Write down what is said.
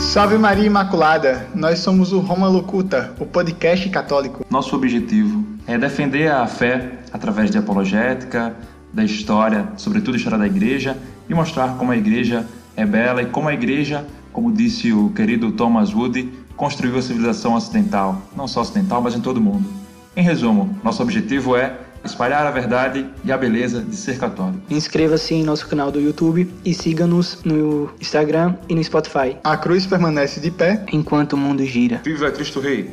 Salve Maria Imaculada! Nós somos o Roma Locuta, o podcast católico. Nosso objetivo é defender a fé através de apologética, da história, sobretudo a história da igreja, e mostrar como a igreja é bela e como a igreja, como disse o querido Thomas Wood, construiu a civilização ocidental, não só ocidental, mas em todo o mundo. Em resumo, nosso objetivo é espalhar a verdade e a beleza de ser católico. Inscreva-se em nosso canal do YouTube e siga-nos no Instagram e no Spotify. A cruz permanece de pé enquanto o mundo gira. Viva Cristo Rei!